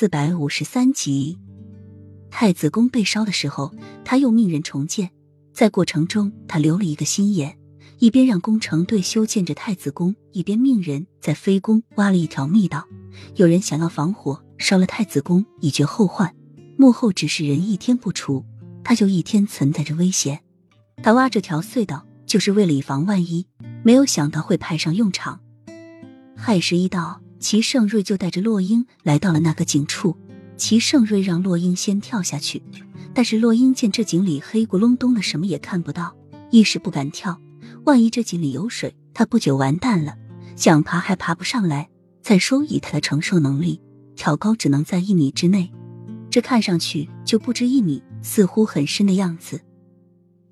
四百五十三集，太子宫被烧的时候，他又命人重建。在过程中，他留了一个心眼，一边让工程队修建着太子宫，一边命人在妃宫挖了一条密道。有人想要防火，烧了太子宫，以绝后患。幕后指示人一天不除，他就一天存在着危险。他挖这条隧道，就是为了以防万一。没有想到会派上用场。亥时一到。齐盛瑞就带着洛英来到了那个井处。齐盛瑞让洛英先跳下去，但是洛英见这井里黑咕隆咚的，什么也看不到，一时不敢跳。万一这井里有水，他不久完蛋了，想爬还爬不上来。再说以他的承受能力，跳高只能在一米之内，这看上去就不止一米，似乎很深的样子。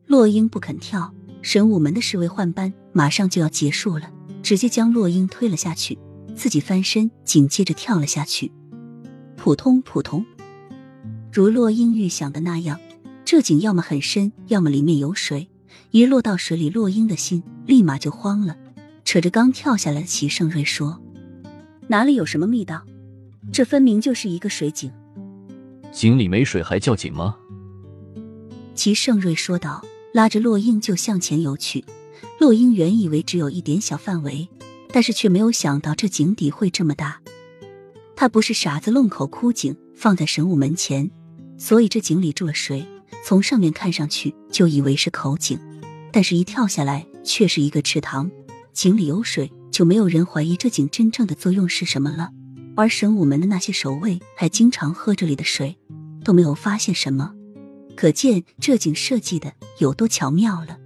洛英不肯跳，神武门的侍卫换班，马上就要结束了，直接将洛英推了下去。自己翻身，紧接着跳了下去，扑通扑通，如落英预想的那样，这井要么很深，要么里面有水。一落到水里，落英的心立马就慌了，扯着刚跳下来的齐盛瑞说：“哪里有什么密道？这分明就是一个水井。井里没水还叫井吗？”齐盛瑞说道，拉着落英就向前游去。落英原以为只有一点小范围。但是却没有想到这井底会这么大。他不是傻子，弄口枯井放在神武门前，所以这井里住了水。从上面看上去就以为是口井，但是一跳下来却是一个池塘。井里有水，就没有人怀疑这井真正的作用是什么了。而神武门的那些守卫还经常喝这里的水，都没有发现什么，可见这井设计的有多巧妙了。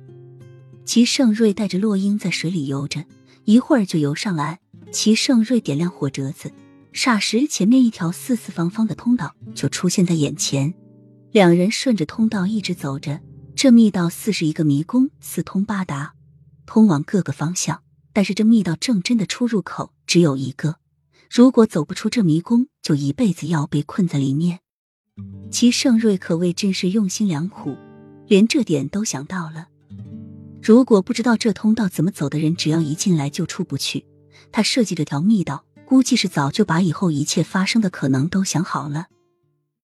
齐盛瑞带着洛英在水里游着。一会儿就游上来，齐盛瑞点亮火折子，霎时前面一条四四方方的通道就出现在眼前。两人顺着通道一直走着，这密道似是一个迷宫，四通八达，通往各个方向。但是这密道正真的出入口只有一个，如果走不出这迷宫，就一辈子要被困在里面。齐盛瑞可谓真是用心良苦，连这点都想到了。如果不知道这通道怎么走的人，只要一进来就出不去。他设计这条密道，估计是早就把以后一切发生的可能都想好了。